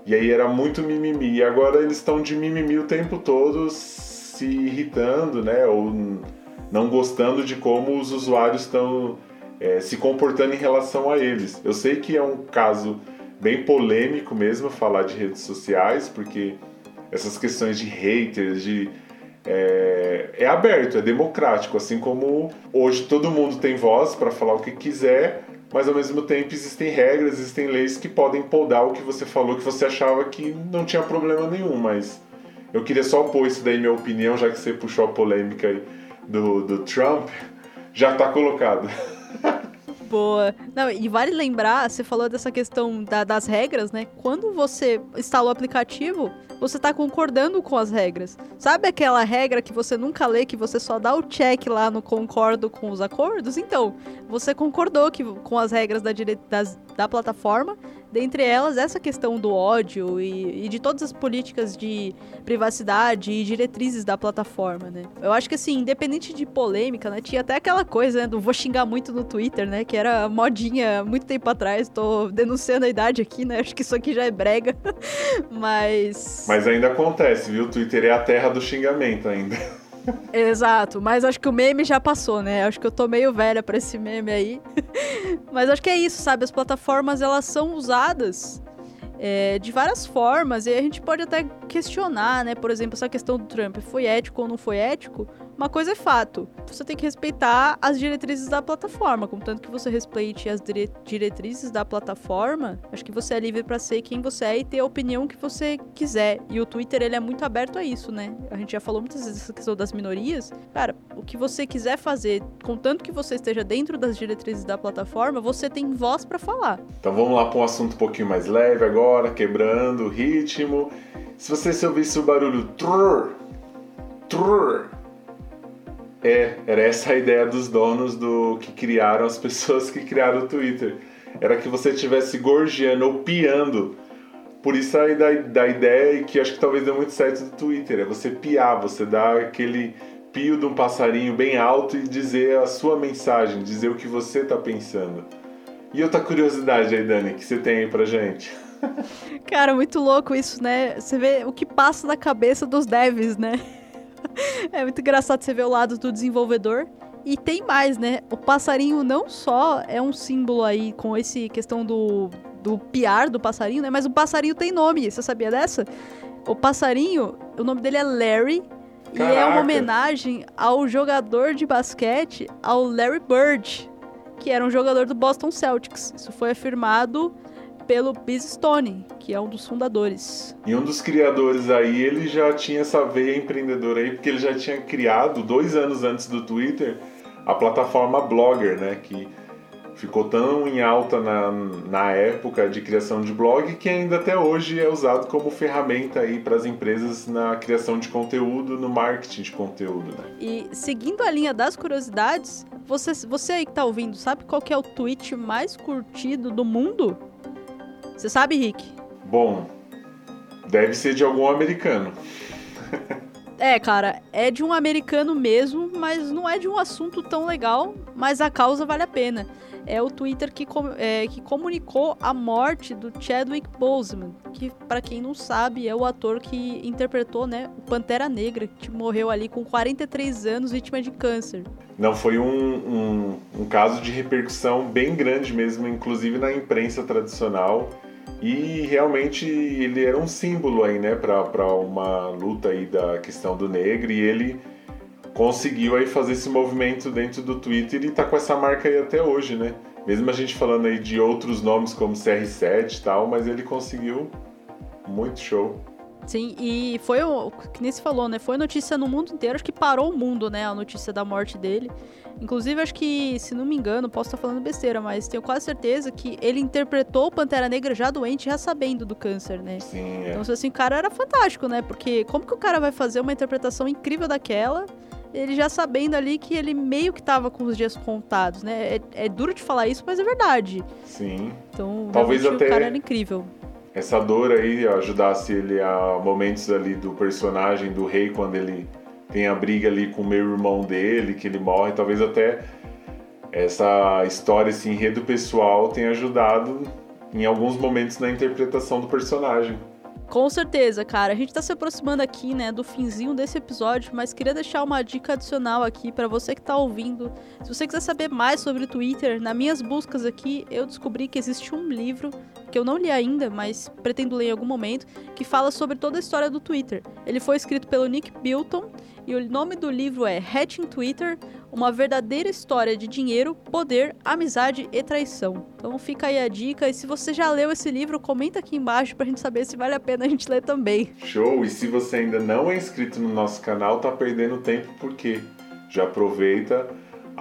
E aí era muito mimimi. E agora eles estão de mimimi o tempo todo se irritando, né? Ou não gostando de como os usuários estão é, se comportando em relação a eles. Eu sei que é um caso bem polêmico mesmo falar de redes sociais, porque essas questões de haters, de é, é, aberto, é democrático, assim como hoje todo mundo tem voz para falar o que quiser, mas ao mesmo tempo existem regras, existem leis que podem podar o que você falou que você achava que não tinha problema nenhum, mas eu queria só pôr isso daí minha opinião, já que você puxou a polêmica do, do Trump, já está colocado. [laughs] Boa. Não, e vale lembrar, você falou dessa questão da, das regras, né? Quando você instala o aplicativo, você está concordando com as regras. Sabe aquela regra que você nunca lê, que você só dá o check lá no concordo com os acordos? Então, você concordou que, com as regras da, dire... das, da plataforma Dentre elas, essa questão do ódio e, e, de todas as políticas de privacidade e diretrizes da plataforma, né? Eu acho que, assim, independente de polêmica, né? Tinha até aquela coisa, né, do vou xingar muito no Twitter, né? Que era modinha muito tempo atrás. Tô denunciando a idade aqui, né? Acho que isso aqui já é brega. [laughs] Mas... Mas ainda acontece, viu? O Twitter é a terra do xingamento ainda. Exato, mas acho que o meme já passou, né? Acho que eu tô meio velha pra esse meme aí. [laughs] mas acho que é isso, sabe? As plataformas, elas são usadas é, de várias formas e a gente pode até questionar, né? Por exemplo, essa questão do Trump, foi ético ou não foi ético? Uma coisa é fato, você tem que respeitar as diretrizes da plataforma, contanto que você respeite as dire diretrizes da plataforma, acho que você é livre para ser quem você é e ter a opinião que você quiser. E o Twitter, ele é muito aberto a isso, né? A gente já falou muitas vezes dessa questão das minorias. Cara, o que você quiser fazer, contanto que você esteja dentro das diretrizes da plataforma, você tem voz para falar. Então vamos lá para um assunto um pouquinho mais leve agora, quebrando o ritmo. Se você ouvisse o barulho trrr, trrr, é, era essa a ideia dos donos do que criaram as pessoas que criaram o Twitter. Era que você estivesse gorjeando ou piando. Por isso aí da, da ideia que acho que talvez deu muito certo do Twitter, é você piar, você dar aquele pio de um passarinho bem alto e dizer a sua mensagem, dizer o que você está pensando. E outra curiosidade aí, Dani, que você tem aí pra gente? Cara, muito louco isso, né? Você vê o que passa na cabeça dos devs, né? [laughs] é muito engraçado você ver o lado do desenvolvedor. E tem mais, né? O passarinho não só é um símbolo aí com esse questão do, do piar do passarinho, né? Mas o passarinho tem nome. Você sabia dessa? O passarinho, o nome dele é Larry. Caraca. E é uma homenagem ao jogador de basquete, ao Larry Bird, que era um jogador do Boston Celtics. Isso foi afirmado pelo Biz Stone, que é um dos fundadores. E um dos criadores aí, ele já tinha essa veia empreendedora aí, porque ele já tinha criado, dois anos antes do Twitter, a plataforma Blogger, né? Que ficou tão em alta na, na época de criação de blog que ainda até hoje é usado como ferramenta aí para as empresas na criação de conteúdo, no marketing de conteúdo. Né? E seguindo a linha das curiosidades, você, você aí que está ouvindo, sabe qual é o tweet mais curtido do mundo? Você sabe, Rick? Bom, deve ser de algum americano. [laughs] é, cara, é de um americano mesmo, mas não é de um assunto tão legal, mas a causa vale a pena. É o Twitter que, com, é, que comunicou a morte do Chadwick Boseman, que, para quem não sabe, é o ator que interpretou né, o Pantera Negra, que morreu ali com 43 anos, vítima de câncer. Não, foi um, um, um caso de repercussão bem grande mesmo, inclusive na imprensa tradicional. E realmente ele era um símbolo aí, né, para uma luta aí da questão do negro e ele conseguiu aí fazer esse movimento dentro do Twitter e tá com essa marca aí até hoje, né? Mesmo a gente falando aí de outros nomes como CR7 e tal, mas ele conseguiu muito show. Sim, e foi o que nem se falou, né? Foi notícia no mundo inteiro, acho que parou o mundo, né? A notícia da morte dele. Inclusive, acho que, se não me engano, posso estar falando besteira, mas tenho quase certeza que ele interpretou o Pantera Negra já doente, já sabendo do câncer, né? Sim, é. Então, assim, o cara era fantástico, né? Porque como que o cara vai fazer uma interpretação incrível daquela, ele já sabendo ali que ele meio que tava com os dias contados, né? É, é duro de falar isso, mas é verdade. Sim. Então, Talvez até... o cara era incrível essa dor aí ajudasse ele a momentos ali do personagem do rei quando ele tem a briga ali com o meu irmão dele, que ele morre, talvez até essa história, esse enredo pessoal tenha ajudado em alguns momentos na interpretação do personagem. Com certeza, cara. A gente tá se aproximando aqui, né, do finzinho desse episódio, mas queria deixar uma dica adicional aqui para você que tá ouvindo. Se você quiser saber mais sobre o Twitter, nas minhas buscas aqui, eu descobri que existe um livro que eu não li ainda, mas pretendo ler em algum momento, que fala sobre toda a história do Twitter. Ele foi escrito pelo Nick Bilton e o nome do livro é Hatching Twitter: Uma verdadeira história de dinheiro, poder, amizade e traição. Então fica aí a dica e se você já leu esse livro, comenta aqui embaixo pra gente saber se vale a pena a gente ler também. Show! E se você ainda não é inscrito no nosso canal, tá perdendo tempo porque já aproveita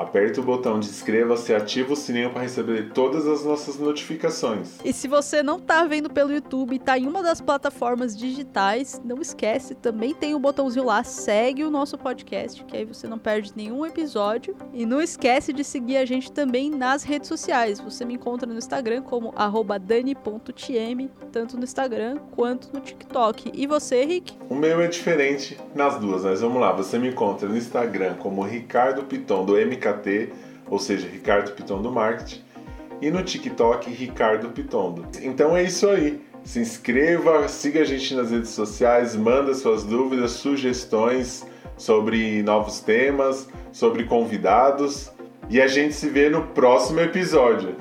aperta o botão de inscreva-se e ativa o sininho para receber todas as nossas notificações. E se você não tá vendo pelo YouTube e tá em uma das plataformas digitais, não esquece, também tem o um botãozinho lá, segue o nosso podcast, que aí você não perde nenhum episódio. E não esquece de seguir a gente também nas redes sociais. Você me encontra no Instagram como dani.tm, tanto no Instagram quanto no TikTok. E você, Rick? O meu é diferente nas duas, mas vamos lá. Você me encontra no Instagram como Ricardo Piton do MKT, ou seja, Ricardo Piton do Marketing, e no TikTok Ricardo Pitondo. Então é isso aí. Se inscreva, siga a gente nas redes sociais, manda suas dúvidas, sugestões sobre novos temas, sobre convidados e a gente se vê no próximo episódio.